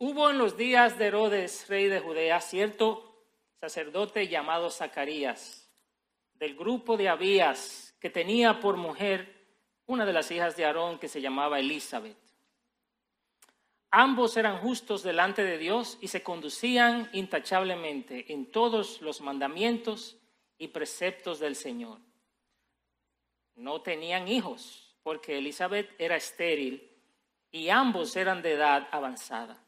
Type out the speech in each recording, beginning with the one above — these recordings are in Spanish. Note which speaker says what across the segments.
Speaker 1: Hubo en los días de Herodes, rey de Judea, cierto sacerdote llamado Zacarías, del grupo de Abías, que tenía por mujer una de las hijas de Aarón que se llamaba Elizabeth. Ambos eran justos delante de Dios y se conducían intachablemente en todos los mandamientos y preceptos del Señor. No tenían hijos porque Elizabeth era estéril y ambos eran de edad avanzada.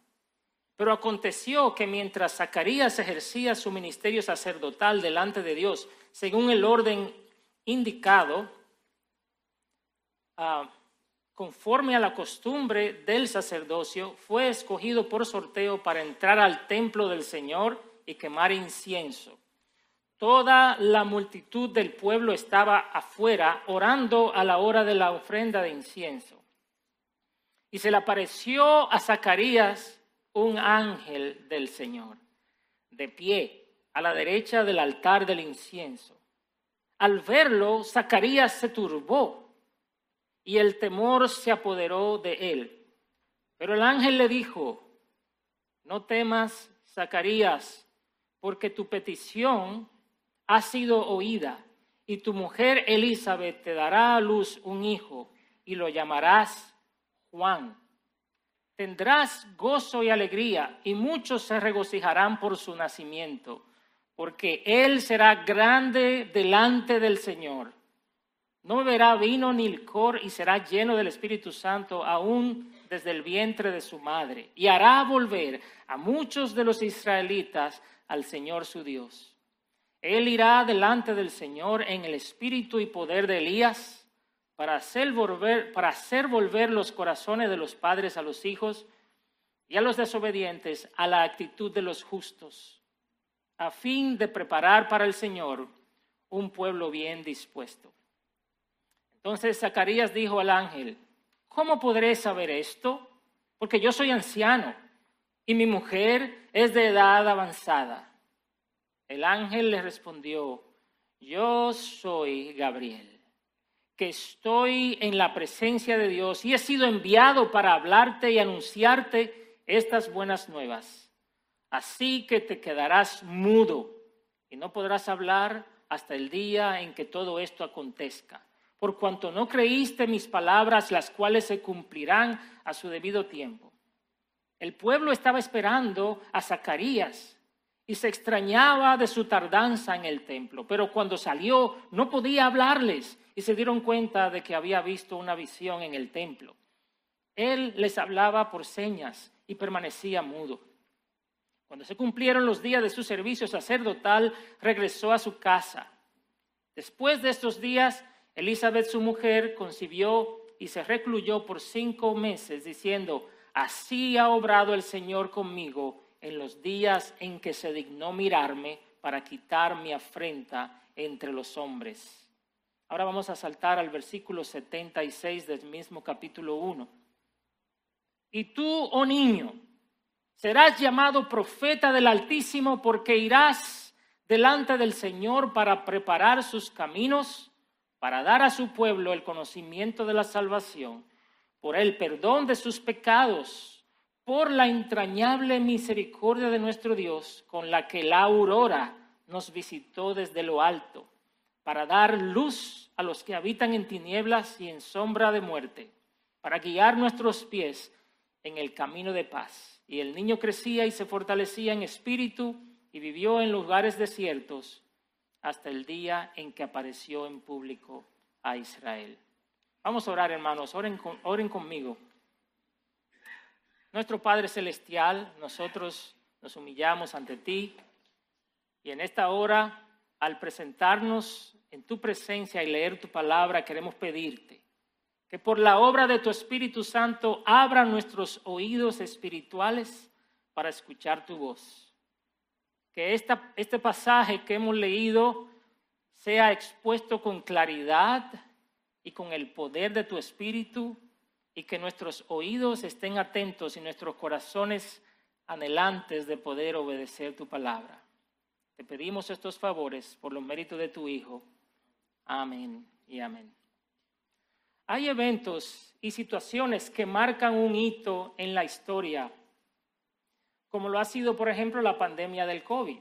Speaker 1: Pero aconteció que mientras Zacarías ejercía su ministerio sacerdotal delante de Dios, según el orden indicado, ah, conforme a la costumbre del sacerdocio, fue escogido por sorteo para entrar al templo del Señor y quemar incienso. Toda la multitud del pueblo estaba afuera orando a la hora de la ofrenda de incienso. Y se le apareció a Zacarías un ángel del Señor, de pie a la derecha del altar del incienso. Al verlo, Zacarías se turbó y el temor se apoderó de él. Pero el ángel le dijo, no temas, Zacarías, porque tu petición ha sido oída y tu mujer Elizabeth te dará a luz un hijo y lo llamarás Juan tendrás gozo y alegría, y muchos se regocijarán por su nacimiento, porque él será grande delante del Señor. No beberá vino ni licor y será lleno del Espíritu Santo aún desde el vientre de su madre, y hará volver a muchos de los israelitas al Señor su Dios. Él irá delante del Señor en el espíritu y poder de Elías para hacer, volver, los corazones de los padres a los hijos y a los desobedientes a la actitud de los justos, a fin de preparar para el Señor un pueblo bien dispuesto. Entonces Zacarías dijo al ángel, ¿cómo podré saber esto? Porque yo soy anciano y mi mujer es de edad avanzada. El ángel le respondió, yo soy Gabriel que estoy en la presencia de Dios y he sido enviado para hablarte y anunciarte estas buenas nuevas. Así que te quedarás mudo y no podrás hablar hasta el día en que todo esto acontezca, por cuanto no creíste mis palabras, las cuales se cumplirán a su debido tiempo. El pueblo estaba esperando a Zacarías y se extrañaba de su tardanza en el templo, pero cuando salió no podía hablarles y se dieron cuenta de que había visto una visión en el templo. Él les hablaba por señas y permanecía mudo. Cuando se cumplieron los días de su servicio sacerdotal, regresó a su casa. Después de estos días, Elizabeth, su mujer, concibió y se recluyó por cinco meses, diciendo, así ha obrado el Señor conmigo en los días en que se dignó mirarme para quitar mi afrenta entre los hombres. Ahora vamos a saltar al versículo 76 del mismo capítulo 1. Y tú, oh niño, serás llamado profeta del Altísimo porque irás delante del Señor para preparar sus caminos, para dar a su pueblo el conocimiento de la salvación, por el perdón de sus pecados, por la entrañable misericordia de nuestro Dios, con la que la aurora nos visitó desde lo alto para dar luz a los que habitan en tinieblas y en sombra de muerte, para guiar nuestros pies en el camino de paz. Y el niño crecía y se fortalecía en espíritu y vivió en lugares desiertos hasta el día en que apareció en público a Israel. Vamos a orar, hermanos, oren, oren conmigo. Nuestro Padre Celestial, nosotros nos humillamos ante ti y en esta hora al presentarnos en tu presencia y leer tu palabra, queremos pedirte que por la obra de tu Espíritu Santo abra nuestros oídos espirituales para escuchar tu voz. Que este pasaje que hemos leído sea expuesto con claridad y con el poder de tu Espíritu y que nuestros oídos estén atentos y nuestros corazones anhelantes de poder obedecer tu palabra. Te pedimos estos favores por los méritos de tu Hijo. Amén y amén. Hay eventos y situaciones que marcan un hito en la historia como lo ha sido, por ejemplo, la pandemia del COVID.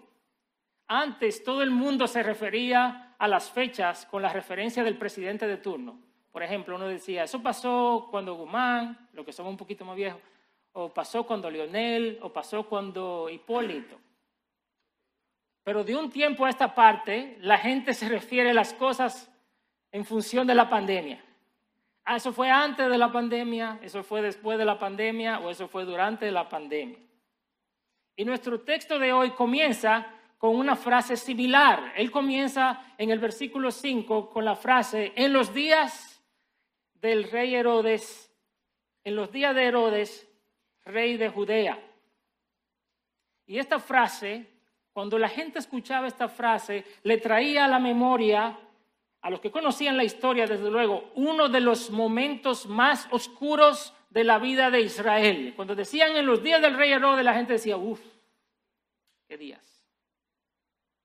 Speaker 1: Antes todo el mundo se refería a las fechas con la referencia del presidente de turno. Por ejemplo, uno decía, eso pasó cuando Guzmán, lo que somos un poquito más viejos, o pasó cuando Lionel, o pasó cuando Hipólito. Pero de un tiempo a esta parte, la gente se refiere a las cosas en función de la pandemia. Ah, eso fue antes de la pandemia, eso fue después de la pandemia o eso fue durante la pandemia. Y nuestro texto de hoy comienza con una frase similar. Él comienza en el versículo 5 con la frase, en los días del rey Herodes, en los días de Herodes, rey de Judea. Y esta frase cuando la gente escuchaba esta frase, le traía a la memoria, a los que conocían la historia, desde luego, uno de los momentos más oscuros de la vida de Israel. Cuando decían en los días del rey Herodes, la gente decía, uff, qué días.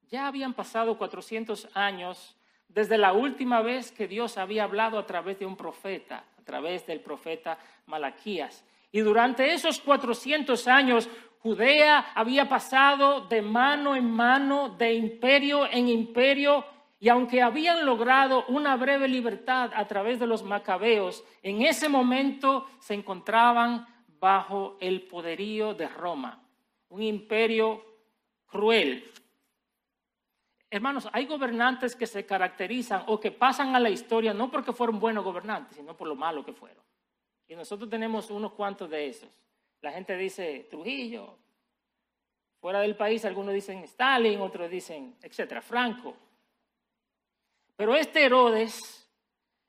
Speaker 1: Ya habían pasado 400 años desde la última vez que Dios había hablado a través de un profeta, a través del profeta Malaquías. Y durante esos 400 años Judea había pasado de mano en mano, de imperio en imperio, y aunque habían logrado una breve libertad a través de los macabeos, en ese momento se encontraban bajo el poderío de Roma, un imperio cruel. Hermanos, hay gobernantes que se caracterizan o que pasan a la historia no porque fueron buenos gobernantes, sino por lo malo que fueron. Y nosotros tenemos unos cuantos de esos. La gente dice Trujillo. Fuera del país algunos dicen Stalin, otros dicen, etcétera, Franco. Pero este Herodes,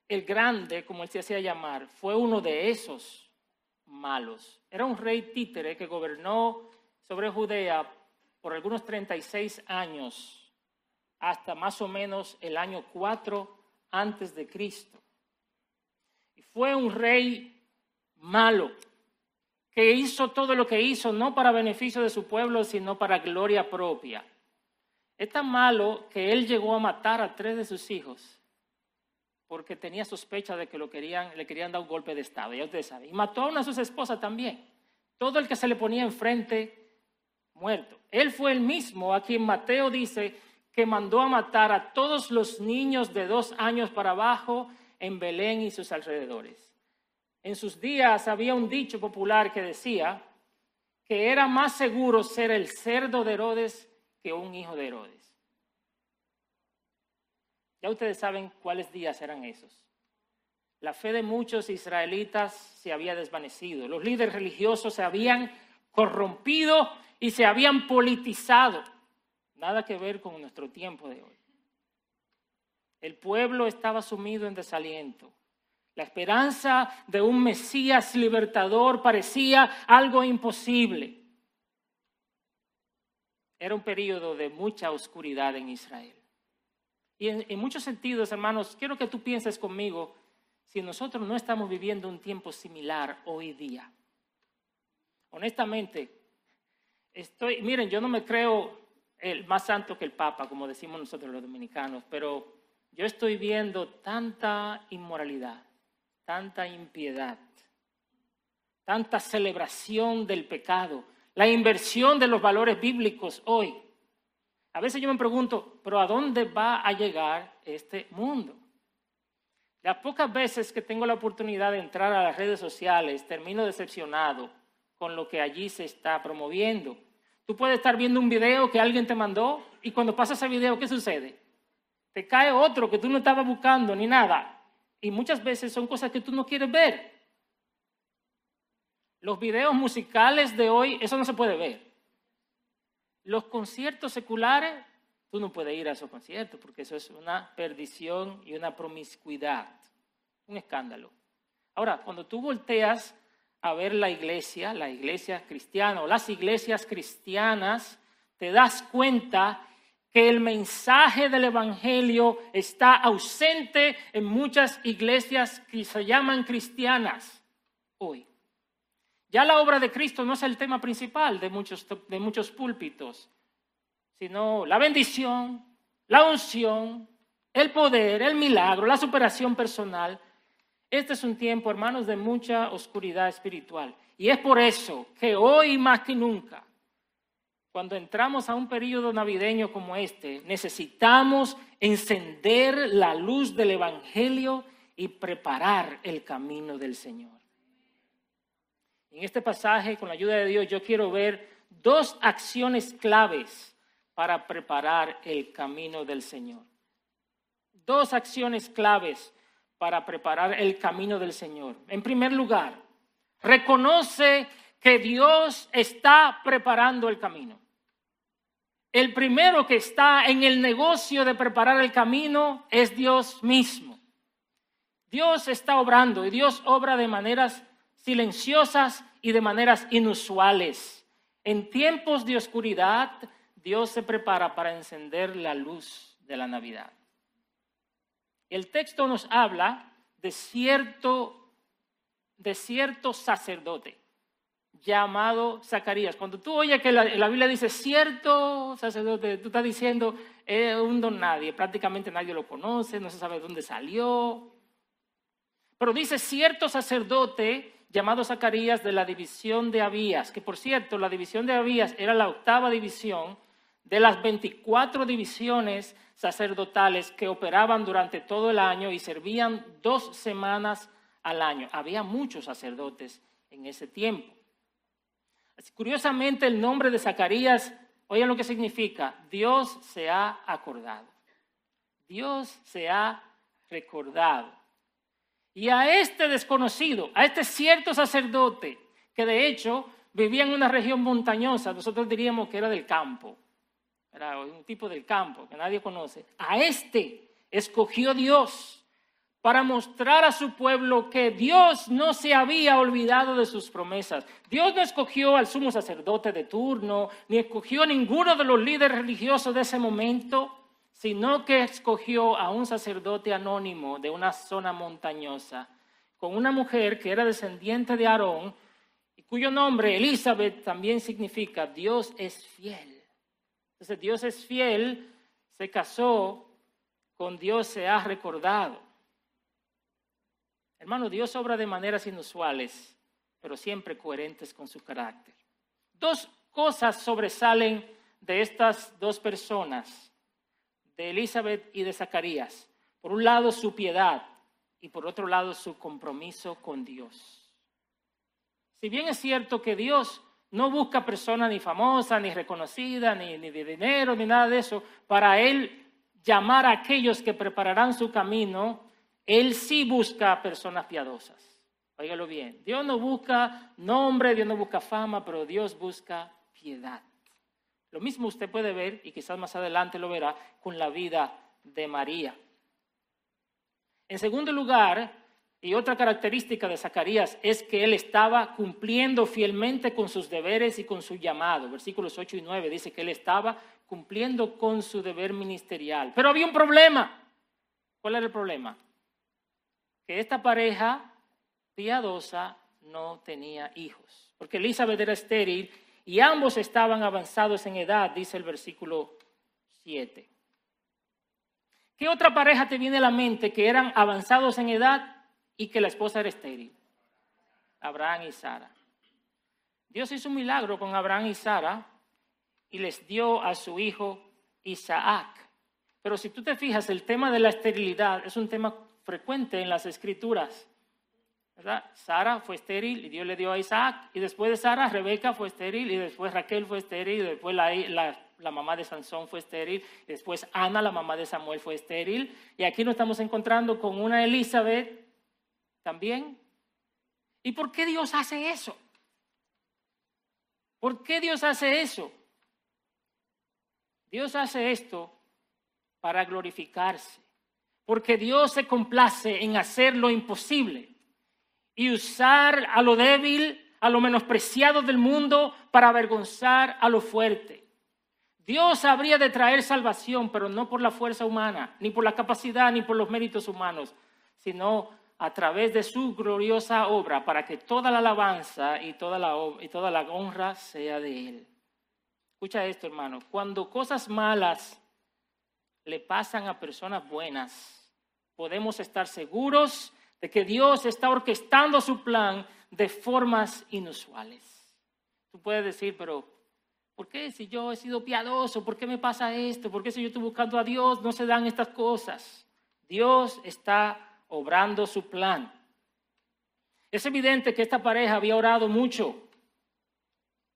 Speaker 1: el grande, como él se hacía llamar, fue uno de esos malos. Era un rey títere que gobernó sobre Judea por algunos 36 años, hasta más o menos el año 4 antes de Cristo. Y fue un rey malo, que hizo todo lo que hizo, no para beneficio de su pueblo, sino para gloria propia. Es tan malo que él llegó a matar a tres de sus hijos porque tenía sospecha de que lo querían, le querían dar un golpe de Estado, ya ustedes saben. Y mató a una de sus esposas también. Todo el que se le ponía enfrente, muerto. Él fue el mismo a quien Mateo dice que mandó a matar a todos los niños de dos años para abajo en Belén y sus alrededores. En sus días había un dicho popular que decía que era más seguro ser el cerdo de Herodes que un hijo de Herodes. Ya ustedes saben cuáles días eran esos. La fe de muchos israelitas se había desvanecido. Los líderes religiosos se habían corrompido y se habían politizado. Nada que ver con nuestro tiempo de hoy. El pueblo estaba sumido en desaliento. La esperanza de un Mesías libertador parecía algo imposible. Era un periodo de mucha oscuridad en Israel. Y en, muchos sentidos, hermanos, quiero que tú pienses conmigo si nosotros no estamos viviendo un tiempo similar hoy día. Honestamente, estoy, miren, yo no me creo el más santo que el Papa, como decimos nosotros los dominicanos, pero yo estoy viendo tanta inmoralidad, tanta impiedad, tanta celebración del pecado, la inversión de los valores bíblicos hoy. A veces yo me pregunto, pero ¿a dónde va a llegar este mundo? Las pocas veces que tengo la oportunidad de entrar a las redes sociales, termino decepcionado con lo que allí se está promoviendo. Tú puedes estar viendo un video que alguien te mandó y cuando pasa ese video, ¿qué sucede? Te cae otro que tú no estabas buscando ni nada y muchas veces son cosas que tú no quieres ver. Los videos musicales de hoy, eso no se puede ver. Los conciertos seculares, tú no puedes ir a esos conciertos porque eso es una perdición y una promiscuidad, un escándalo. Ahora, cuando tú volteas a ver la iglesia, la iglesia cristiana o las iglesias cristianas, te das cuenta que el mensaje del Evangelio está ausente en muchas iglesias que se llaman cristianas hoy. Ya la obra de Cristo no es el tema principal de muchos, de muchos púlpitos, sino la bendición, la unción, el poder, el milagro, la superación personal. Este es un tiempo, hermanos, de mucha oscuridad espiritual. Y es por eso que hoy más que nunca cuando entramos a un periodo navideño como este, necesitamos encender la luz del Evangelio y preparar el camino del Señor. En este pasaje, con la ayuda de Dios, yo quiero ver dos acciones claves para preparar el camino del Señor. Dos acciones claves para preparar el camino del Señor. En primer lugar, reconoce que Dios está preparando el camino. El primero que está en el negocio de preparar el camino es Dios mismo. Dios está obrando y Dios obra de maneras silenciosas y de maneras inusuales. En tiempos de oscuridad, Dios se prepara para encender la luz de la Navidad. El texto nos habla de cierto, sacerdote llamado Zacarías. Cuando tú oyes que la, Biblia dice cierto sacerdote, tú estás diciendo es un don nadie, prácticamente nadie lo conoce, no se sabe dónde salió. Pero dice cierto sacerdote llamado Zacarías de la división de Abías, que por cierto, la división de Abías era la octava división de las 24 divisiones sacerdotales que operaban durante todo el año y servían dos semanas al año. Había muchos sacerdotes en ese tiempo. Curiosamente, el nombre de Zacarías, oigan lo que significa, Dios se ha acordado. Dios se ha recordado. Y a este desconocido, a este cierto sacerdote, que de hecho vivía en una región montañosa, nosotros diríamos que era del campo, era un tipo del campo que nadie conoce, a este escogió Dios para mostrar a su pueblo que Dios no se había olvidado de sus promesas. Dios no escogió al sumo sacerdote de turno, ni escogió a ninguno de los líderes religiosos de ese momento, sino que escogió a un sacerdote anónimo de una zona montañosa, con una mujer que era descendiente de Aarón, y cuyo nombre, Elizabeth, también significa Dios es fiel. Entonces Dios es fiel, se casó, con Dios se ha recordado. Hermano, Dios obra de maneras inusuales, pero siempre coherentes con su carácter. Dos cosas sobresalen de estas dos personas, de Elizabeth y de Zacarías. Por un lado, su piedad y por otro lado, su compromiso con Dios. Si bien es cierto que Dios no busca personas ni famosas, ni reconocidas, ni, ni de dinero, ni nada de eso, para Él llamar a aquellos que prepararán su camino él sí busca personas piadosas. Óigalo bien. Dios no busca nombre, Dios no busca fama, pero Dios busca piedad. Lo mismo usted puede ver, y quizás más adelante lo verá, con la vida de María. En segundo lugar, y otra característica de Zacarías es que él estaba cumpliendo fielmente con sus deberes y con su llamado. Versículos 8 y 9 dice que él estaba cumpliendo con su deber ministerial. Pero había un problema. ¿Cuál era el problema? Que esta pareja piadosa no tenía hijos, porque Elizabeth era estéril y ambos estaban avanzados en edad, dice el versículo 7. ¿Qué otra pareja te viene a la mente que eran avanzados en edad y que la esposa era estéril? Abraham y Sara. Dios hizo un milagro con Abraham y Sara y les dio a su hijo Isaac. Pero si tú te fijas, el tema de la esterilidad es un tema frecuente en las escrituras. ¿verdad? Sara fue estéril y Dios le dio a Isaac. Y después de Sara, Rebeca fue estéril y después Raquel fue estéril y después la, mamá de Sansón fue estéril. Y después Ana, la mamá de Samuel, fue estéril. Y aquí nos estamos encontrando con una Elizabeth también. ¿Y por qué Dios hace eso? ¿Por qué Dios hace eso? Dios hace esto para glorificarse porque Dios se complace en hacer lo imposible y usar a lo débil, a lo menospreciado del mundo para avergonzar a lo fuerte. Dios habría de traer salvación, pero no por la fuerza humana, ni por la capacidad, ni por los méritos humanos, sino a través de su gloriosa obra, para que toda la alabanza y toda la, y toda la honra sea de Él. Escucha esto, hermano. Cuando cosas malas le pasan a personas buenas, podemos estar seguros de que Dios está orquestando su plan de formas inusuales. Tú puedes decir, pero ¿Por qué si yo he sido piadoso? ¿Por qué me pasa esto? ¿Por qué si yo estoy buscando a Dios no se dan estas cosas? Dios está obrando su plan. Es evidente que esta pareja había orado mucho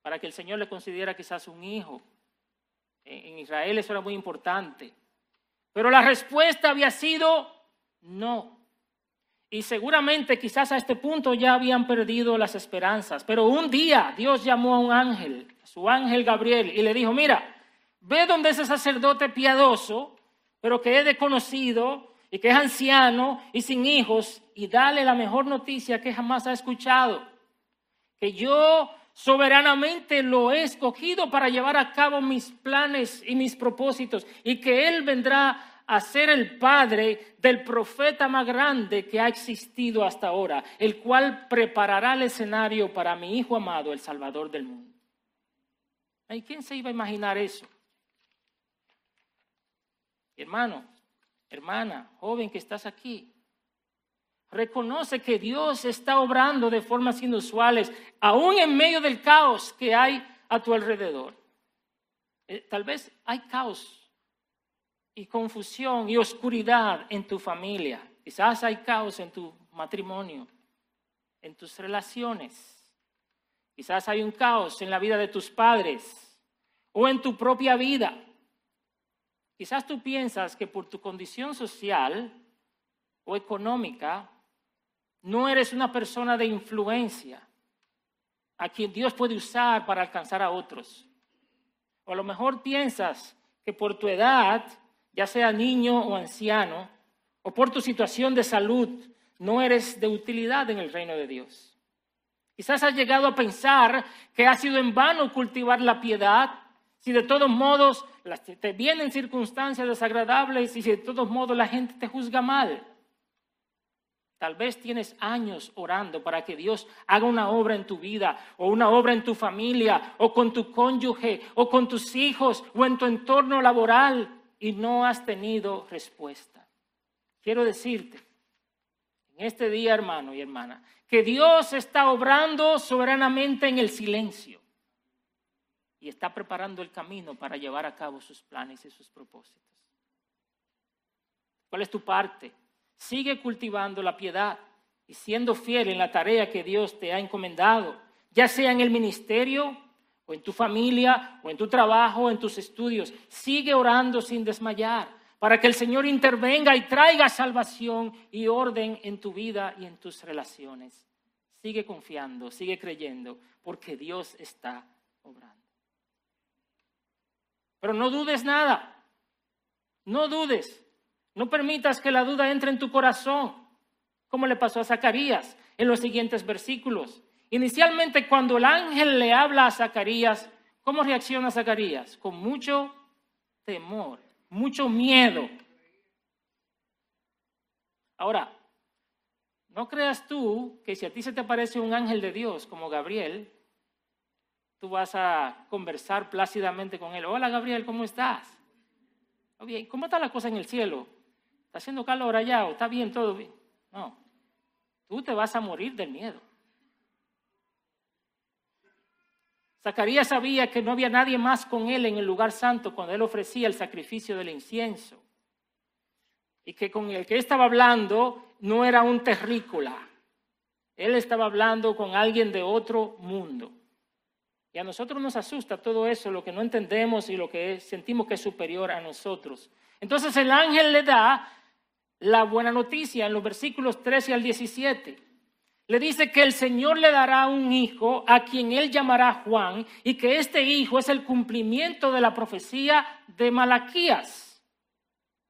Speaker 1: para que el Señor le concediera quizás un hijo. En Israel eso era muy importante. Pero la respuesta había sido no. Y seguramente quizás a este punto ya habían perdido las esperanzas. Pero un día Dios llamó a un ángel, su ángel Gabriel, y le dijo, mira, ve donde ese sacerdote piadoso, pero que es desconocido y que es anciano y sin hijos, y dale la mejor noticia que jamás ha escuchado. Que yo soberanamente lo he escogido para llevar a cabo mis planes y mis propósitos, y que Él vendrá a ser el padre del profeta más grande que ha existido hasta ahora, el cual preparará el escenario para mi Hijo amado, el Salvador del mundo. ¿Y quién se iba a imaginar eso? Hermano, hermana, joven que estás aquí, reconoce que Dios está obrando de formas inusuales, aún en medio del caos que hay a tu alrededor. Eh, tal vez hay caos y confusión y oscuridad en tu familia. Quizás hay caos en tu matrimonio, en tus relaciones. Quizás hay un caos en la vida de tus padres o en tu propia vida. Quizás tú piensas que por tu condición social o económica no eres una persona de influencia a quien Dios puede usar para alcanzar a otros. O a lo mejor piensas que por tu edad ya sea niño o anciano, o por tu situación de salud, no eres de utilidad en el reino de Dios. Quizás has llegado a pensar que ha sido en vano cultivar la piedad, si de todos modos te vienen circunstancias desagradables y si de todos modos la gente te juzga mal. Tal vez tienes años orando para que Dios haga una obra en tu vida o una obra en tu familia o con tu cónyuge o con tus hijos o en tu entorno laboral y no has tenido respuesta. Quiero decirte, en este día, hermano y hermana, que Dios está obrando soberanamente en el silencio y está preparando el camino para llevar a cabo sus planes y sus propósitos. ¿Cuál es tu parte? Sigue cultivando la piedad y siendo fiel en la tarea que Dios te ha encomendado, ya sea en el ministerio o en tu familia, o en tu trabajo, o en tus estudios. Sigue orando sin desmayar para que el Señor intervenga y traiga salvación y orden en tu vida y en tus relaciones. Sigue confiando, sigue creyendo, porque Dios está obrando. Pero no dudes nada, no dudes, no permitas que la duda entre en tu corazón, como le pasó a Zacarías en los siguientes versículos. Inicialmente cuando el ángel le habla a Zacarías, ¿cómo reacciona Zacarías? Con mucho temor, mucho miedo. Ahora, no creas tú que si a ti se te aparece un ángel de Dios como Gabriel, tú vas a conversar plácidamente con él. Hola Gabriel, ¿cómo estás? Bien, ¿cómo está la cosa en el cielo? ¿Está haciendo calor allá o está bien todo bien? No, tú te vas a morir del miedo. Zacarías sabía que no había nadie más con él en el lugar santo cuando él ofrecía el sacrificio del incienso. Y que con el que estaba hablando no era un terrícola. Él estaba hablando con alguien de otro mundo. Y a nosotros nos asusta todo eso, lo que no entendemos y lo que sentimos que es superior a nosotros. Entonces el ángel le da la buena noticia en los versículos 13 al 17 le dice que el Señor le dará un hijo a quien él llamará Juan y que este hijo es el cumplimiento de la profecía de Malaquías,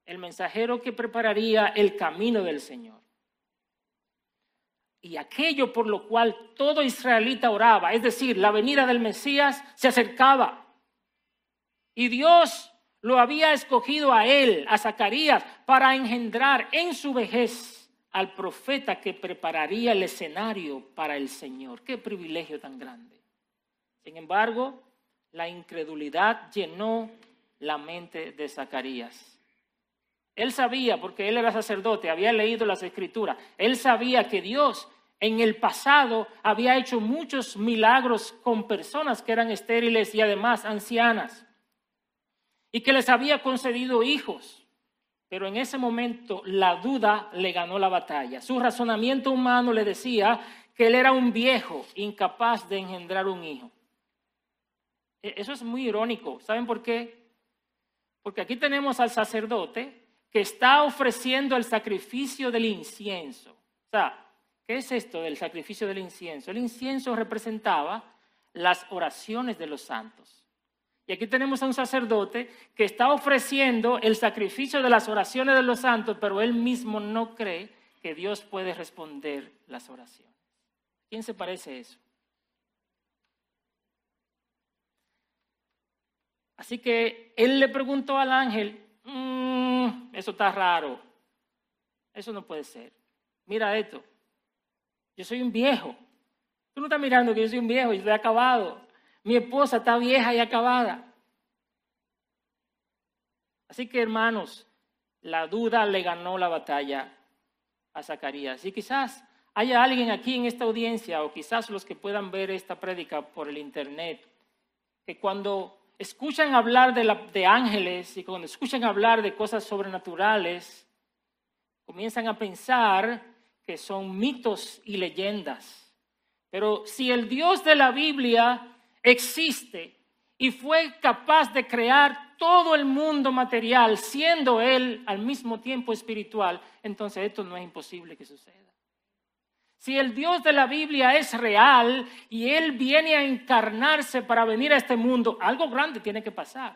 Speaker 1: el mensajero que prepararía el camino del Señor. Y aquello por lo cual todo israelita oraba, es decir, la venida del Mesías se acercaba. Y Dios lo había escogido a él, a Zacarías, para engendrar en su vejez al profeta que prepararía el escenario para el Señor. Qué privilegio tan grande. Sin embargo, la incredulidad llenó la mente de Zacarías. Él sabía, porque él era sacerdote, había leído las escrituras, él sabía que Dios en el pasado había hecho muchos milagros con personas que eran estériles y además ancianas, y que les había concedido hijos. Pero en ese momento la duda le ganó la batalla. Su razonamiento humano le decía que él era un viejo incapaz de engendrar un hijo. E, eso es muy irónico. ¿Saben por qué? Porque aquí tenemos al sacerdote que está ofreciendo el sacrificio del incienso. O sea, ¿qué es esto del sacrificio del incienso? El incienso representaba las oraciones de los santos. Y aquí tenemos a un sacerdote que está ofreciendo el sacrificio de las oraciones de los santos, pero él mismo no cree que Dios puede responder las oraciones. ¿Quién se parece eso? Así que él le preguntó al ángel, mm, eso está raro, eso no puede ser. Mira esto, yo soy un viejo. Tú no estás mirando que yo soy un viejo, yo estoy acabado. Mi esposa está vieja y acabada. Así que hermanos, la duda le ganó la batalla a Zacarías. Y quizás haya alguien aquí en esta audiencia, o quizás los que puedan ver esta prédica por el internet, que cuando escuchan hablar de, de ángeles y cuando escuchan hablar de cosas sobrenaturales, comienzan a pensar que son mitos y leyendas. Pero si el Dios de la Biblia existe y fue capaz de crear todo el mundo material, siendo Él al mismo tiempo espiritual, entonces esto no es imposible que suceda. Si el Dios de la Biblia es real y Él viene a encarnarse para venir a este mundo, algo grande tiene que pasar.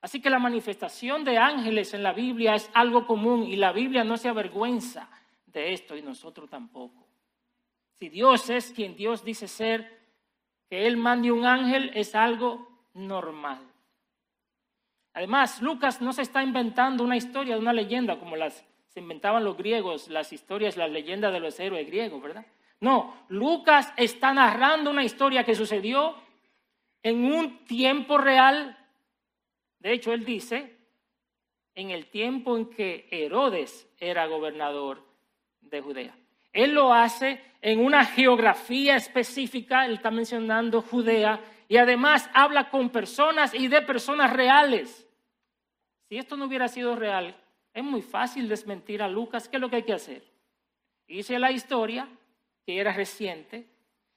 Speaker 1: Así que la manifestación de ángeles en la Biblia es algo común y la Biblia no se avergüenza de esto y nosotros tampoco. Si Dios es quien Dios dice ser, que Él mande un ángel es algo normal. Además, Lucas no se está inventando una historia, una leyenda como las se inventaban los griegos, las historias, las leyendas de los héroes griegos, ¿verdad? No, Lucas está narrando una historia que sucedió en un tiempo real. De hecho, él dice, en el tiempo en que Herodes era gobernador de Judea. Él lo hace en una geografía específica, él está mencionando Judea, y además habla con personas y de personas reales. Si esto no hubiera sido real, es muy fácil desmentir a Lucas. ¿Qué es lo que hay que hacer? Irse a la historia, que era reciente,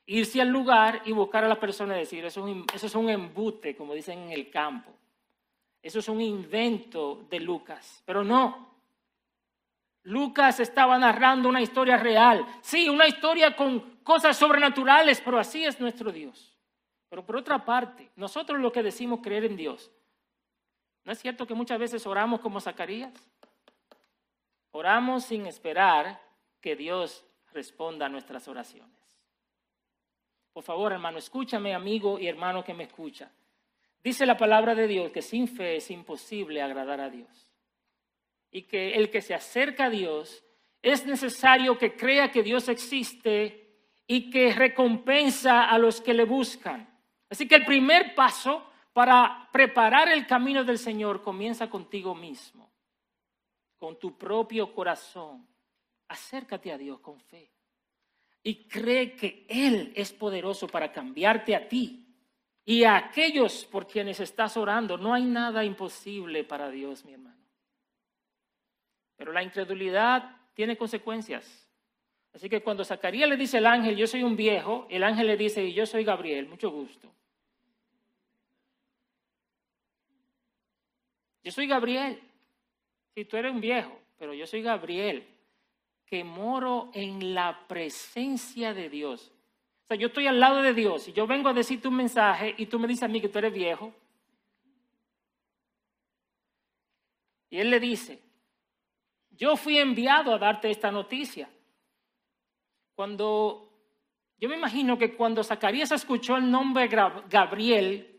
Speaker 1: irse al lugar y buscar a la persona y decir, eso es un embute, como dicen en el campo. Eso es un invento de Lucas. Pero no, Lucas estaba narrando una historia real. Sí, una historia con cosas sobrenaturales, pero así es nuestro Dios. Pero por otra parte, nosotros lo que decimos creer en Dios, ¿no es cierto que muchas veces oramos como Zacarías? Oramos sin esperar que Dios responda a nuestras oraciones. Por favor, hermano, escúchame, amigo y hermano que me escucha. Dice la palabra de Dios que sin fe es imposible agradar a Dios y que el que se acerca a Dios es necesario que crea que Dios existe y que recompensa a los que le buscan. Así que el primer paso para preparar el camino del Señor comienza contigo mismo, con tu propio corazón. Acércate a Dios con fe y cree que Él es poderoso para cambiarte a ti y a aquellos por quienes estás orando. No hay nada imposible para Dios, mi hermano. Pero la incredulidad tiene consecuencias. Así que cuando Zacarías le dice al ángel, yo soy un viejo, el ángel le dice, yo soy Gabriel, mucho gusto. Yo soy Gabriel. Si tú eres un viejo, pero yo soy Gabriel, que moro en la presencia de Dios. O sea, yo estoy al lado de Dios y yo vengo a decirte un mensaje y tú me dices a mí que tú eres viejo. Y él le dice, yo fui enviado a darte esta noticia. Cuando, yo me imagino que cuando Zacarías escuchó el nombre Gabriel,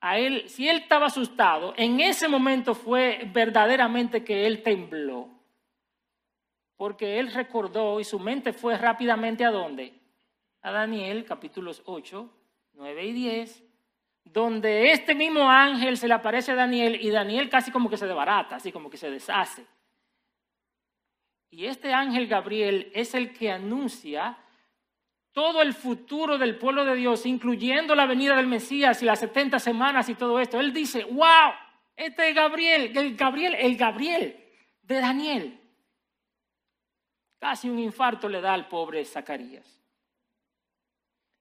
Speaker 1: a él, si él estaba asustado, en ese momento fue verdaderamente que él tembló. Porque él recordó y su mente fue rápidamente a dónde? A Daniel, capítulos 8, 9 y 10, donde este mismo ángel se le aparece a Daniel y Daniel casi como que se debarata, así como que se deshace. Y este ángel Gabriel es el que anuncia todo el futuro del pueblo de Dios, incluyendo la venida del Mesías y las 70 semanas y todo esto. Él dice, wow, este es Gabriel, el Gabriel, el Gabriel de Daniel. Casi un infarto le da al pobre Zacarías.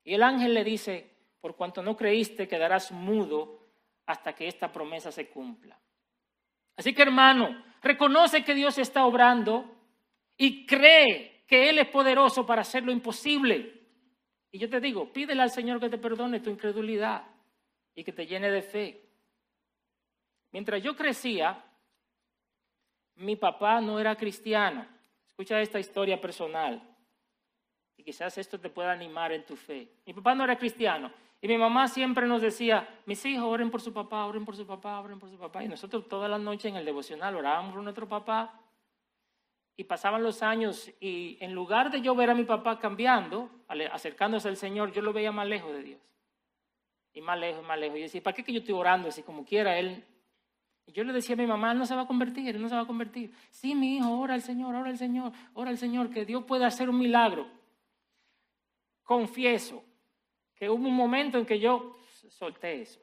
Speaker 1: Y el ángel le dice, por cuanto no creíste, quedarás mudo hasta que esta promesa se cumpla. Así que hermano, reconoce que Dios está obrando y cree que Él es poderoso para hacer lo imposible. Y yo te digo, pídele al Señor que te perdone tu incredulidad y que te llene de fe. Mientras yo crecía, mi papá no era cristiano. Escucha esta historia personal y quizás esto te pueda animar en tu fe. Mi papá no era cristiano y mi mamá siempre nos decía, mis hijos oren por su papá, oren por su papá, oren por su papá. Y nosotros todas las noches en el devocional orábamos por nuestro papá y pasaban los años y en lugar de yo ver a mi papá cambiando, acercándose al Señor, yo lo veía más lejos de Dios. Y más lejos, más lejos. Y decía, ¿para qué que yo estoy orando así como quiera? Él. Y yo le decía a mi mamá, no se va a convertir, no se va a convertir. Sí, mi hijo, ora al Señor, ora al Señor, ora al Señor, que Dios pueda hacer un milagro. Confieso que hubo un momento en que yo solté eso.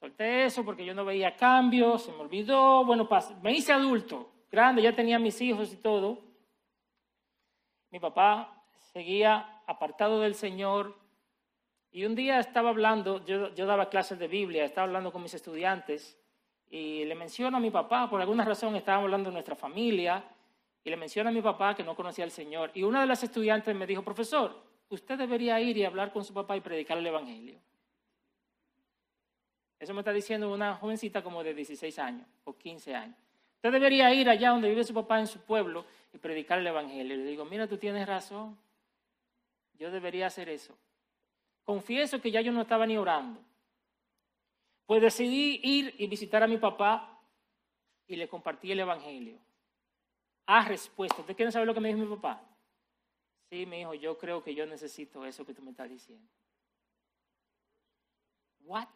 Speaker 1: Solté eso porque yo no veía cambios, se me olvidó, bueno, me hice adulto, grande, ya tenía mis hijos y todo. Mi papá seguía apartado del Señor. Y un día estaba hablando, yo, daba clases de Biblia, estaba hablando con mis estudiantes y le menciono a mi papá, por alguna razón estábamos hablando de nuestra familia, y le menciono a mi papá que no conocía al Señor. Y una de las estudiantes me dijo, profesor, usted debería ir y hablar con su papá y predicar el Evangelio. Eso me está diciendo una jovencita como de 16 años o 15 años. Usted debería ir allá donde vive su papá en su pueblo y predicar el Evangelio. Le digo, mira, tú tienes razón. Yo debería hacer eso. Confieso que ya yo no estaba ni orando. Pues decidí ir y visitar a mi papá y le compartí el Evangelio. Ah, respuesta. ¿Usted quiere saber lo que me dijo mi papá? Sí, mi hijo, yo creo que yo necesito eso que tú me estás diciendo. ¿What?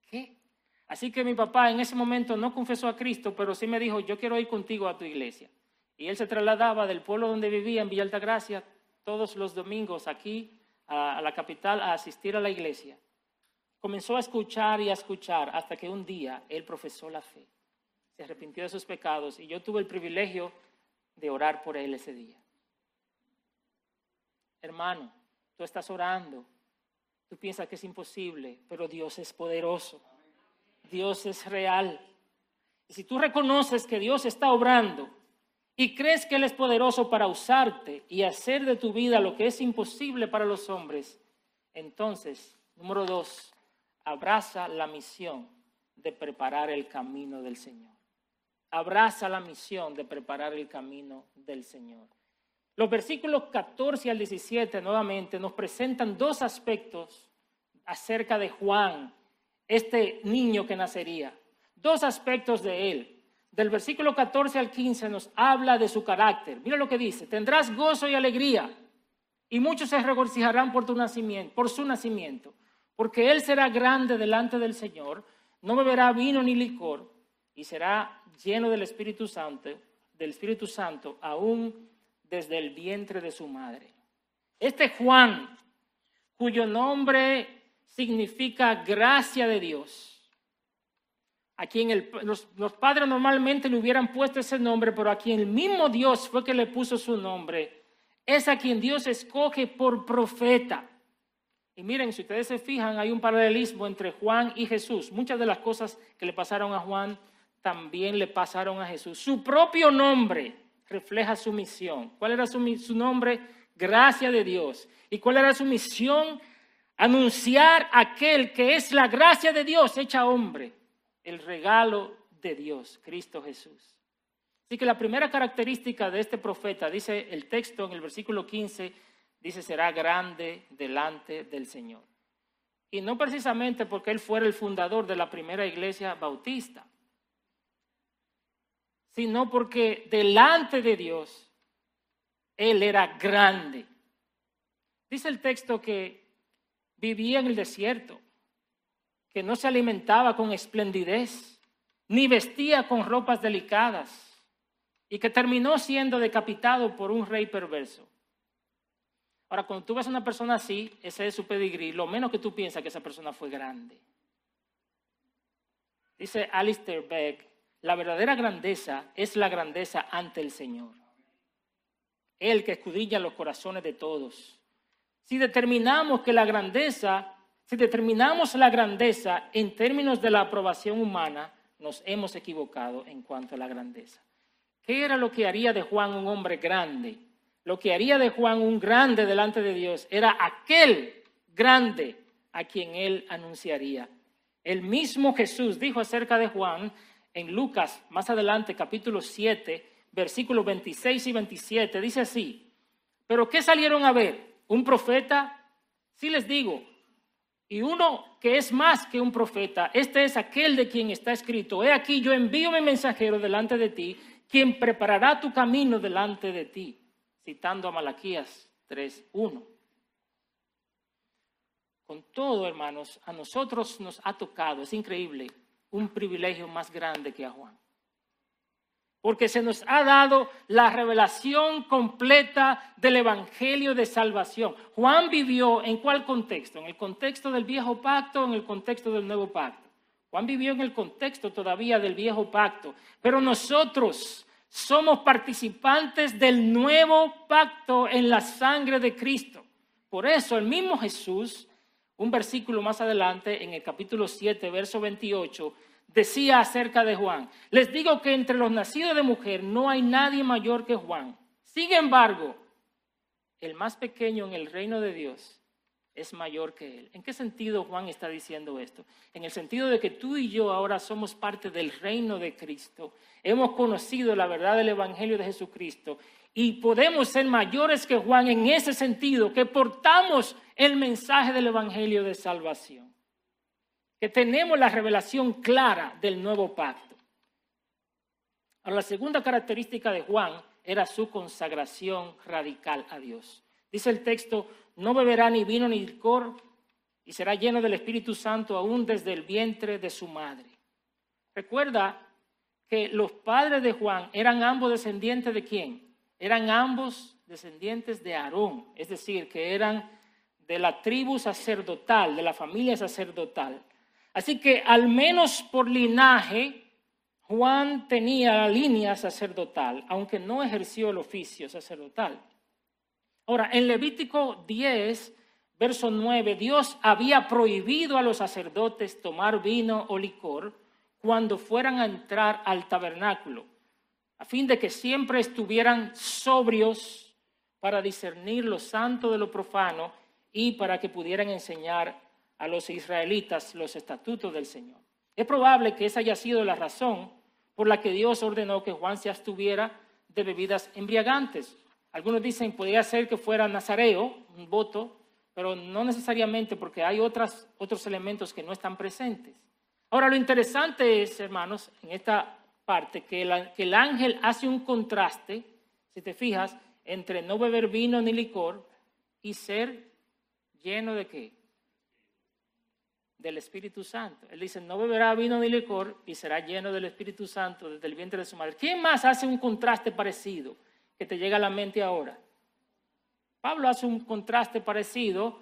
Speaker 1: ¿Qué? Así que mi papá en ese momento no confesó a Cristo, pero sí me dijo, yo quiero ir contigo a tu iglesia. Y él se trasladaba del pueblo donde vivía, en Villa Altagracia, todos los domingos aquí a, la capital a asistir a la iglesia. Comenzó a escuchar y a escuchar hasta que un día él profesó la fe. Se arrepintió de sus pecados y yo tuve el privilegio de orar por él ese día. Hermano, tú estás orando, tú piensas que es imposible, pero Dios es poderoso. Dios es real. Si tú reconoces que Dios está obrando y crees que Él es poderoso para usarte y hacer de tu vida lo que es imposible para los hombres, entonces, número dos, abraza la misión de preparar el camino del Señor. Abraza la misión de preparar el camino del Señor. Los versículos 14 al 17 nuevamente nos presentan dos aspectos acerca de Juan este niño que nacería. Dos aspectos de él. Del versículo 14 al 15 nos habla de su carácter. Mira lo que dice, tendrás gozo y alegría y muchos se regocijarán por tu nacimiento, por su nacimiento, porque él será grande delante del Señor, no beberá vino ni licor y será lleno del Espíritu Santo, del Espíritu Santo aún desde el vientre de su madre. Este Juan, cuyo nombre significa gracia de Dios. A quien los, los, padres normalmente le hubieran puesto ese nombre, pero a quien el mismo Dios fue que le puso su nombre, es a quien Dios escoge por profeta. Y miren, si ustedes se fijan, hay un paralelismo entre Juan y Jesús. Muchas de las cosas que le pasaron a Juan también le pasaron a Jesús. Su propio nombre refleja su misión. ¿Cuál era su nombre? Gracia de Dios. ¿Y cuál era su misión? Anunciar aquel que es la gracia de Dios hecha hombre, el regalo de Dios, Cristo Jesús. Así que la primera característica de este profeta, dice el texto en el versículo 15, dice será grande delante del Señor. Y no precisamente porque él fuera el fundador de la primera iglesia bautista, sino porque delante de Dios él era grande. Dice el texto que vivía en el desierto, que no se alimentaba con esplendidez, ni vestía con ropas delicadas. y que terminó siendo decapitado por un rey perverso. Ahora, cuando tú ves a una persona así, ese es su pedigrí, lo menos que tú piensas que esa persona fue grande. Dice Alistair Beck, la verdadera grandeza es la grandeza ante el Señor. Él que escudilla los corazones de todos. Si determinamos que la grandeza, si determinamos la grandeza en términos de la aprobación humana, nos hemos equivocado en cuanto a la grandeza. ¿Qué era lo que haría de Juan un hombre grande? Lo que haría de Juan un grande delante de Dios era aquel grande a quien él anunciaría. El mismo Jesús dijo acerca de Juan en Lucas, más adelante, capítulo 7, versículos 26 y 27, dice así, pero ¿qué salieron a ver? ¿Un profeta? Sí les digo, y uno que es más que un profeta, este es aquel de quien está escrito, he aquí yo envío mi mensajero delante de ti, quien preparará tu camino delante de ti, citando a Malaquías 3.1. Con todo, hermanos, a nosotros nos ha tocado, es increíble, un privilegio más grande que a Juan. Porque se nos ha dado la revelación completa del Evangelio de Salvación. Juan vivió en cuál contexto? En el contexto del viejo pacto o en el contexto del nuevo pacto. Juan vivió en el contexto todavía del viejo pacto. Pero nosotros somos participantes del nuevo pacto en la sangre de Cristo. Por eso el mismo Jesús un versículo más adelante, en el capítulo 7, verso 28, decía acerca de Juan, les digo que entre los nacidos de mujer no hay nadie mayor que Juan. Sin embargo, el más pequeño en el reino de Dios es mayor que él. ¿En qué sentido Juan está diciendo esto? En el sentido de que tú y yo ahora somos parte del reino de Cristo. Hemos conocido la verdad del Evangelio de Jesucristo y podemos ser mayores que Juan en ese sentido, que portamos el mensaje del Evangelio de salvación, que tenemos la revelación clara del nuevo pacto. Ahora, la segunda característica de Juan era su consagración radical a Dios. Dice el texto, no beberá ni vino ni licor y será lleno del Espíritu Santo aún desde el vientre de su madre. Recuerda que los padres de Juan eran ambos descendientes de quién? eran ambos descendientes de Aarón, es decir, que eran de la tribu sacerdotal, de la familia sacerdotal. Así que al menos por linaje, Juan tenía la línea sacerdotal, aunque no ejerció el oficio sacerdotal. Ahora, en Levítico 10, verso 9, Dios había prohibido a los sacerdotes tomar vino o licor cuando fueran a entrar al tabernáculo a fin de que siempre estuvieran sobrios para discernir lo santo de lo profano y para que pudieran enseñar a los israelitas los estatutos del Señor. Es probable que esa haya sido la razón por la que Dios ordenó que Juan se abstuviera de bebidas embriagantes. Algunos dicen podría ser que fuera nazareo, un voto, pero no necesariamente porque hay otras, otros elementos que no están presentes. Ahora, lo interesante es, hermanos, en esta parte que el, ángel hace un contraste, si te fijas, entre no beber vino ni licor y ser lleno de qué? Del Espíritu Santo. Él dice, no beberá vino ni licor y será lleno del Espíritu Santo desde el vientre de su madre. ¿Quién más hace un contraste parecido que te llega a la mente ahora? Pablo hace un contraste parecido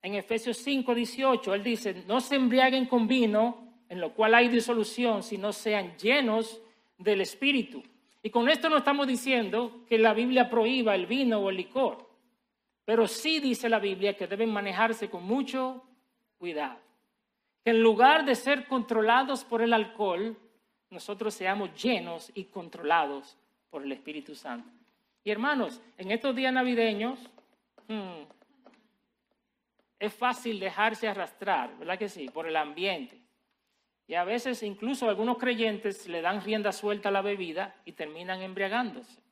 Speaker 1: en Efesios 5, 18. Él dice, no se embriaguen con vino en lo cual hay disolución, si no sean llenos del Espíritu. Y con esto no estamos diciendo que la Biblia prohíba el vino o el licor, pero sí dice la Biblia que deben manejarse con mucho cuidado. Que en lugar de ser controlados por el alcohol, nosotros seamos llenos y controlados por el Espíritu Santo. Y hermanos, en estos días navideños hmm, es fácil dejarse arrastrar, ¿verdad que sí? Por el ambiente. Y a veces incluso algunos creyentes le dan rienda suelta a la bebida y terminan embriagándose.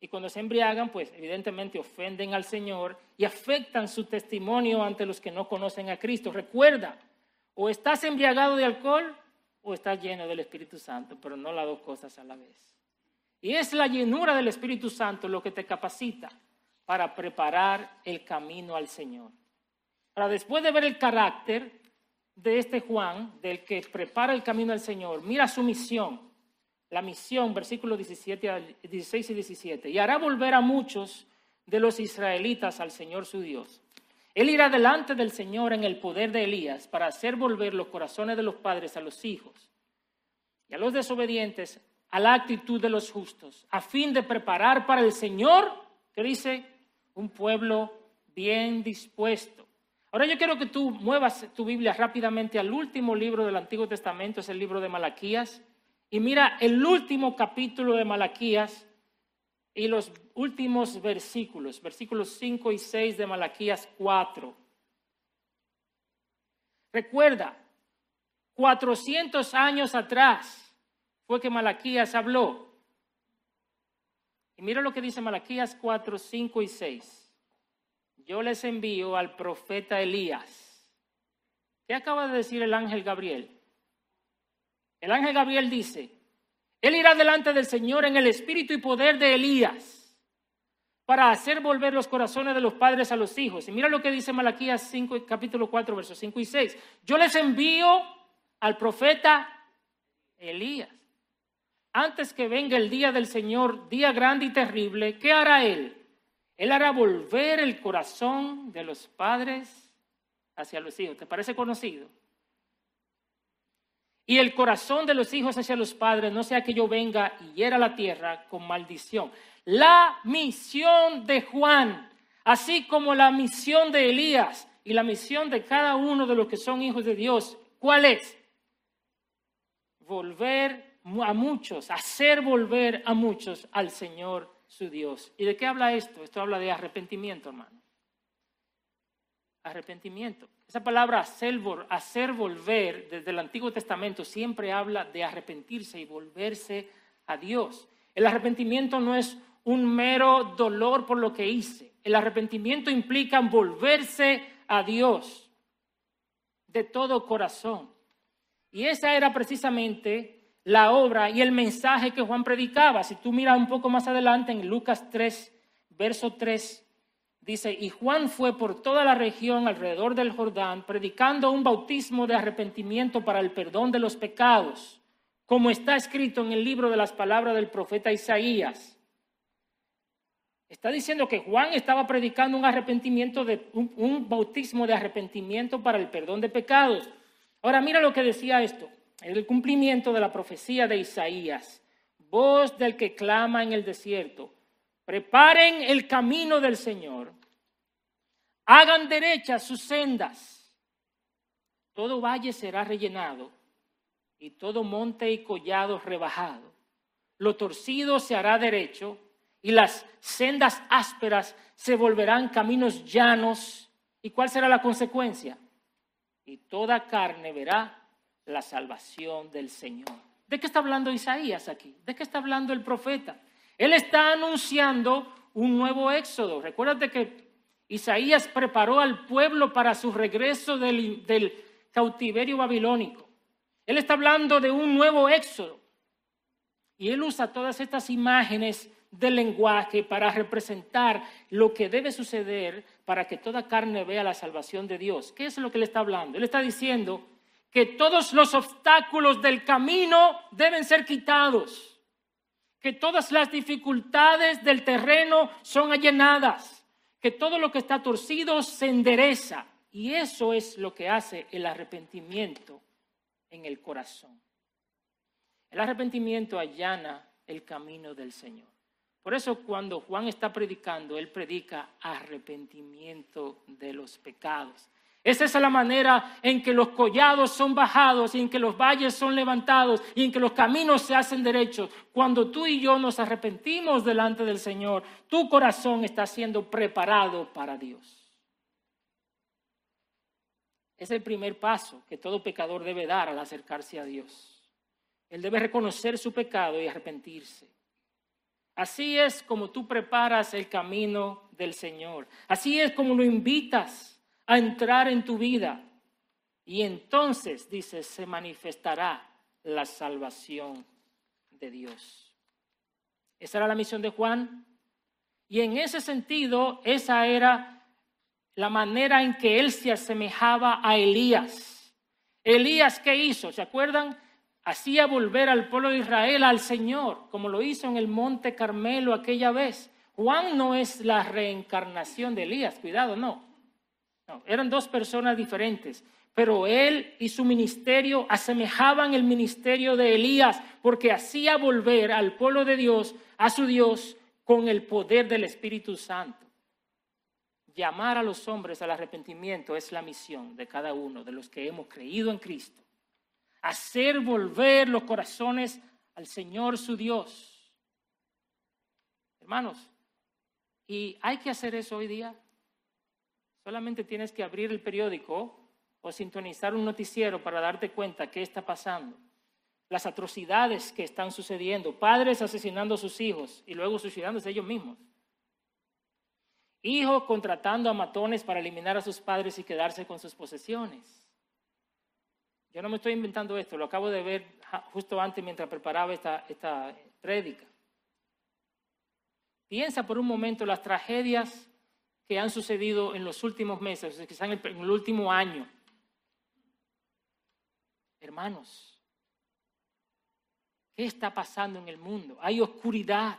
Speaker 1: Y cuando se embriagan, pues evidentemente ofenden al Señor y afectan su testimonio ante los que no conocen a Cristo. Recuerda, o estás embriagado de alcohol o estás lleno del Espíritu Santo, pero no las dos cosas a la vez. Y es la llenura del Espíritu Santo lo que te capacita para preparar el camino al Señor. Ahora, después de ver el carácter de este Juan, del que prepara el camino al Señor, mira su misión. La misión, versículos 17, 16 y 17, y hará volver a muchos de los israelitas al Señor su Dios. Él irá delante del Señor en el poder de Elías para hacer volver los corazones de los padres a los hijos y a los desobedientes a la actitud de los justos, a fin de preparar para el Señor, que dice, un pueblo bien dispuesto. Ahora yo quiero que tú muevas tu Biblia rápidamente al último libro del Antiguo Testamento, es el libro de Malaquías, y mira el último capítulo de Malaquías y los últimos versículos, versículos 5 y 6 de Malaquías 4. Recuerda, 400 años atrás fue que Malaquías habló. Y mira lo que dice Malaquías 4, 5 y 6 yo les envío al profeta Elías. ¿Qué acaba de decir el ángel Gabriel? El ángel Gabriel dice, Él irá delante del Señor en el espíritu y poder de Elías para hacer volver los corazones de los padres a los hijos. Y mira lo que dice Malaquías 5, capítulo 4, versos 5 y 6. Yo les envío al profeta Elías. Antes que venga el día del Señor, día grande y terrible, ¿qué hará Él? Él hará volver el corazón de los padres hacia los hijos. ¿Te parece conocido? Y el corazón de los hijos hacia los padres, no sea que yo venga y hiera la tierra con maldición. La misión de Juan, así como la misión de Elías y la misión de cada uno de los que son hijos de Dios, ¿cuál es? Volver a muchos, hacer volver a muchos al Señor su Dios. ¿Y de qué habla esto? Esto habla de arrepentimiento, hermano. Arrepentimiento. Esa palabra hacer, volver desde el Antiguo Testamento siempre habla de arrepentirse y volverse a Dios. El arrepentimiento no es un mero dolor por lo que hice. El arrepentimiento implica volverse a Dios de todo corazón. Y esa era precisamente la obra y el mensaje que Juan predicaba. Si tú miras un poco más adelante en Lucas 3, verso 3, dice, y Juan fue por toda la región alrededor del Jordán predicando un bautismo de arrepentimiento para el perdón de los pecados, como está escrito en el libro de las palabras del profeta Isaías. Está diciendo que Juan estaba predicando un arrepentimiento de un bautismo de arrepentimiento para el perdón de pecados. Ahora mira lo que decía esto el cumplimiento de la profecía de Isaías, voz del que clama en el desierto, preparen el camino del Señor, hagan derechas sus sendas, todo valle será rellenado y todo monte y collado rebajado, lo torcido se hará derecho y las sendas ásperas se volverán caminos llanos. ¿Y cuál será la consecuencia? Y toda carne verá la salvación del Señor. ¿De qué está hablando Isaías aquí? ¿De qué está hablando el profeta? Él está anunciando un nuevo éxodo. Recuérdate que Isaías preparó al pueblo para su regreso del, cautiverio babilónico. Él está hablando de un nuevo éxodo. Y él usa todas estas imágenes del lenguaje para representar lo que debe suceder para que toda carne vea la salvación de Dios. ¿Qué es lo que él está hablando? Él está diciendo que todos los obstáculos del camino deben ser quitados, que todas las dificultades del terreno son allenadas, que todo lo que está torcido se endereza. Y eso es lo que hace el arrepentimiento en el corazón. El arrepentimiento allana el camino del Señor. Por eso cuando Juan está predicando, él predica arrepentimiento de los pecados. Esa es la manera en que los collados son bajados y en que los valles son levantados y en que los caminos se hacen derechos. Cuando tú y yo nos arrepentimos delante del Señor, tu corazón está siendo preparado para Dios. Es el primer paso que todo pecador debe dar al acercarse a Dios. Él debe reconocer su pecado y arrepentirse. Así es como tú preparas el camino del Señor. Así es como lo invitas a entrar en tu vida. Y entonces, dice, se manifestará la salvación de Dios. Esa era la misión de Juan. Y en ese sentido, esa era la manera en que él se asemejaba a Elías. Elías, ¿qué hizo? ¿Se acuerdan? hacía volver al pueblo de Israel al Señor, como lo hizo en el monte Carmelo aquella vez. Juan no es la reencarnación de Elías, cuidado, no. No eran dos personas diferentes, pero él y su ministerio asemejaban el ministerio de Elías porque hacía volver al pueblo de Dios a su Dios con el poder del Espíritu Santo. Llamar a los hombres al arrepentimiento es la misión de cada uno de los que hemos creído en Cristo. Hacer volver los corazones al Señor su Dios. Hermanos, y hay que hacer eso hoy día. Solamente tienes que abrir el periódico o sintonizar un noticiero para darte cuenta qué está pasando. Las atrocidades que están sucediendo, padres asesinando a sus hijos y luego suicidándose ellos mismos. Hijos contratando a matones para eliminar a sus padres y quedarse con sus posesiones. Yo no me estoy inventando esto, lo acabo de ver justo antes mientras preparaba esta, esta. Piensa por un momento las tragedias que han sucedido en los últimos meses, quizás en el, último año. Hermanos, ¿qué está pasando en el mundo? Hay oscuridad.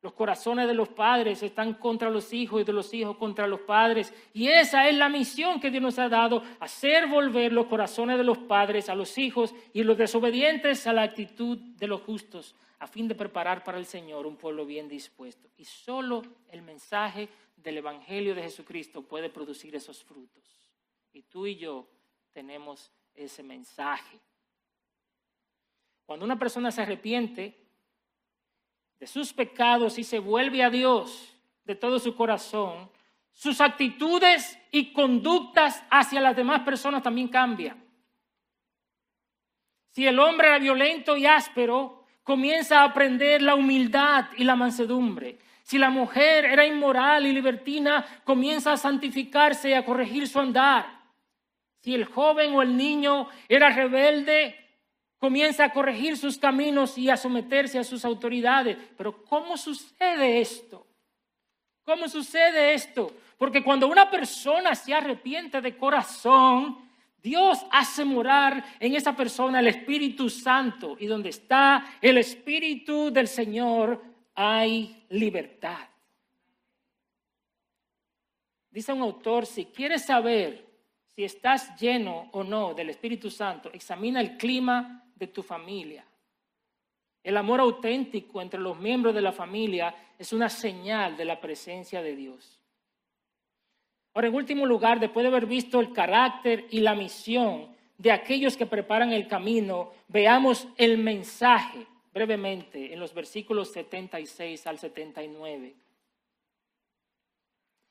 Speaker 1: Los corazones de los padres están contra los hijos y de los hijos contra los padres. Y esa es la misión que Dios nos ha dado, hacer volver los corazones de los padres a los hijos y los desobedientes a la actitud de los justos, a fin de preparar para el Señor un pueblo bien dispuesto. Y solo el mensaje del Evangelio de Jesucristo puede producir esos frutos. Y tú y yo tenemos ese mensaje. Cuando una persona se arrepiente de sus pecados y se vuelve a Dios de todo su corazón, sus actitudes y conductas hacia las demás personas también cambian. Si el hombre era violento y áspero, comienza a aprender la humildad y la mansedumbre. Si la mujer era inmoral y libertina, comienza a santificarse y a corregir su andar. Si el joven o el niño era rebelde, comienza a corregir sus caminos y a someterse a sus autoridades. Pero ¿cómo sucede esto? ¿Cómo sucede esto? Porque cuando una persona se arrepiente de corazón, Dios hace morar en esa persona el Espíritu Santo y donde está el Espíritu del Señor hay libertad. Dice un autor, si quieres saber si estás lleno o no del Espíritu Santo, examina el clima de tu familia. El amor auténtico entre los miembros de la familia es una señal de la presencia de Dios. Ahora, en último lugar, después de haber visto el carácter y la misión de aquellos que preparan el camino, veamos el mensaje brevemente en los versículos 76 al 79.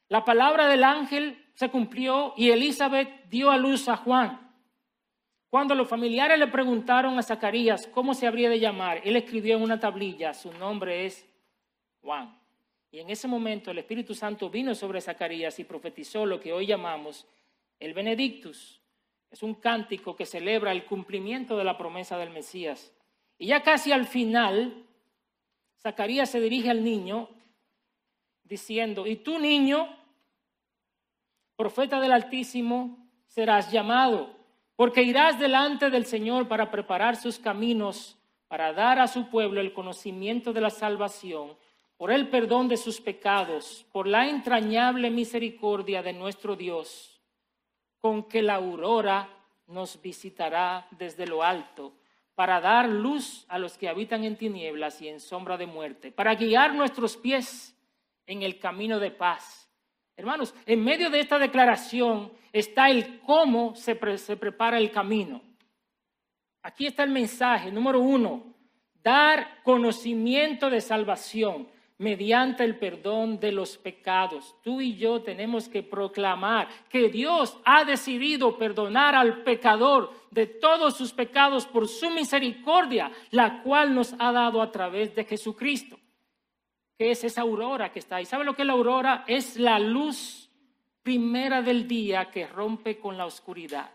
Speaker 1: La palabra del ángel se cumplió y Elizabeth dio a luz a Juan. Cuando los familiares le preguntaron a Zacarías cómo se habría de llamar, él escribió en una tablilla, su nombre es Juan. Y en ese momento el Espíritu Santo vino sobre Zacarías y profetizó lo que hoy llamamos el Benedictus. Es un cántico que celebra el cumplimiento de la promesa del Mesías. Y ya casi al final, Zacarías se dirige al niño diciendo, y tú niño, profeta del Altísimo, serás llamado, porque irás delante del Señor para preparar sus caminos, para dar a su pueblo el conocimiento de la salvación por el perdón de sus pecados, por la entrañable misericordia de nuestro Dios, con que la aurora nos visitará desde lo alto, para dar luz a los que habitan en tinieblas y en sombra de muerte, para guiar nuestros pies en el camino de paz. Hermanos, en medio de esta declaración está el cómo se, prepara el camino. Aquí está el mensaje, número uno, dar conocimiento de salvación mediante el perdón de los pecados. Tú y yo tenemos que proclamar que Dios ha decidido perdonar al pecador de todos sus pecados por su misericordia, la cual nos ha dado a través de Jesucristo. ¿Qué es esa aurora que está ahí? ¿Sabe lo que es la aurora? Es la luz primera del día que rompe con la oscuridad.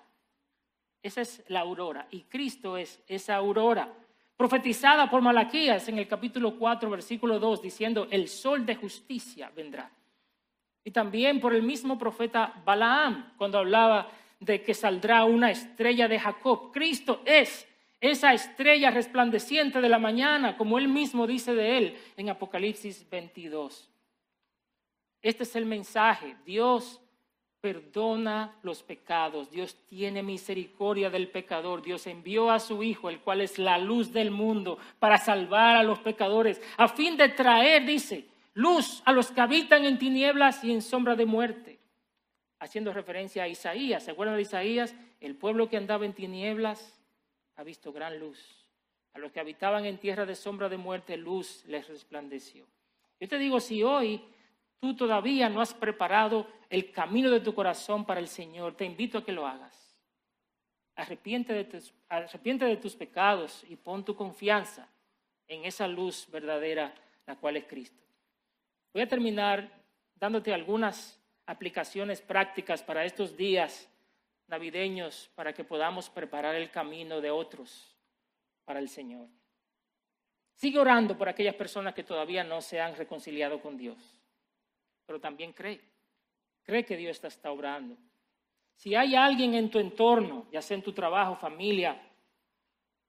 Speaker 1: Esa es la aurora y Cristo es esa aurora profetizada por Malaquías en el capítulo 4, versículo 2, diciendo, el sol de justicia vendrá. Y también por el mismo profeta Balaam, cuando hablaba de que saldrá una estrella de Jacob. Cristo es esa estrella resplandeciente de la mañana, como él mismo dice de él en Apocalipsis 22. Este es el mensaje. Dios perdona los pecados. Dios tiene misericordia del pecador. Dios envió a su Hijo, el cual es la luz del mundo, para salvar a los pecadores, a fin de traer, dice, luz a los que habitan en tinieblas y en sombra de muerte. Haciendo referencia a Isaías. ¿Se acuerdan de Isaías? El pueblo que andaba en tinieblas ha visto gran luz. A los que habitaban en tierra de sombra de muerte, luz les resplandeció. Yo te digo, si hoy tú todavía no has preparado el camino de tu corazón para el Señor, te invito a que lo hagas. Arrepiente de tus, arrepiente de tus pecados y pon tu confianza en esa luz verdadera, la cual es Cristo. Voy a terminar dándote algunas aplicaciones prácticas para estos días navideños para que podamos preparar el camino de otros para el Señor. Sigue orando por aquellas personas que todavía no se han reconciliado con Dios pero también cree. Cree que Dios está obrando. Si hay alguien en tu entorno, ya sea en tu trabajo, familia,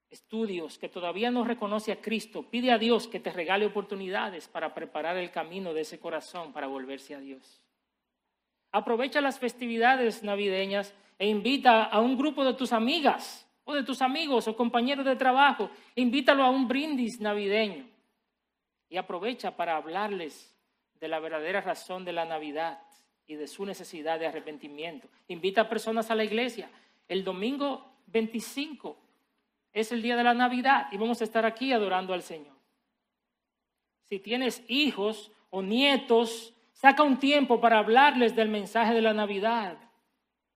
Speaker 1: estudios, que todavía no reconoce a Cristo, pide a Dios que te regale oportunidades para preparar el camino de ese corazón para volverse a Dios. Aprovecha las festividades navideñas e invita a un grupo de tus amigas o de tus amigos o compañeros de trabajo, invítalo a un brindis navideño y aprovecha para hablarles de la verdadera razón de la Navidad y de su necesidad de arrepentimiento. Invita a personas a la iglesia. El domingo 25 es el día de la Navidad y vamos a estar aquí adorando al Señor. Si tienes hijos o nietos, saca un tiempo para hablarles del mensaje de la Navidad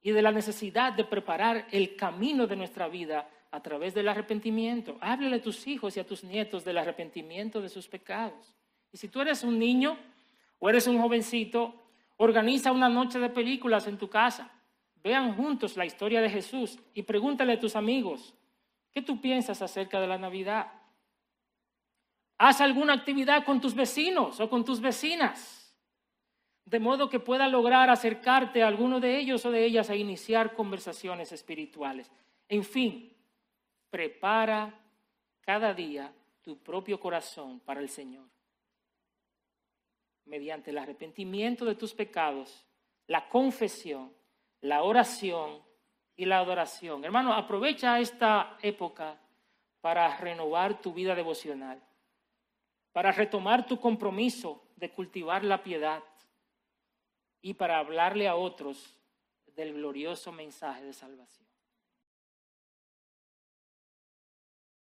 Speaker 1: y de la necesidad de preparar el camino de nuestra vida a través del arrepentimiento. Háblale a tus hijos y a tus nietos del arrepentimiento de sus pecados. Y si tú eres un niño, o eres un jovencito, organiza una noche de películas en tu casa. Vean juntos la historia de Jesús y pregúntale a tus amigos, ¿qué tú piensas acerca de la Navidad? Haz alguna actividad con tus vecinos o con tus vecinas, de modo que pueda lograr acercarte a alguno de ellos o de ellas a iniciar conversaciones espirituales. En fin, prepara cada día tu propio corazón para el Señor mediante el arrepentimiento de tus pecados, la confesión, la oración y la adoración. Hermano, aprovecha esta época para renovar tu vida devocional, para retomar tu compromiso de cultivar la piedad y para hablarle a otros del glorioso mensaje de salvación.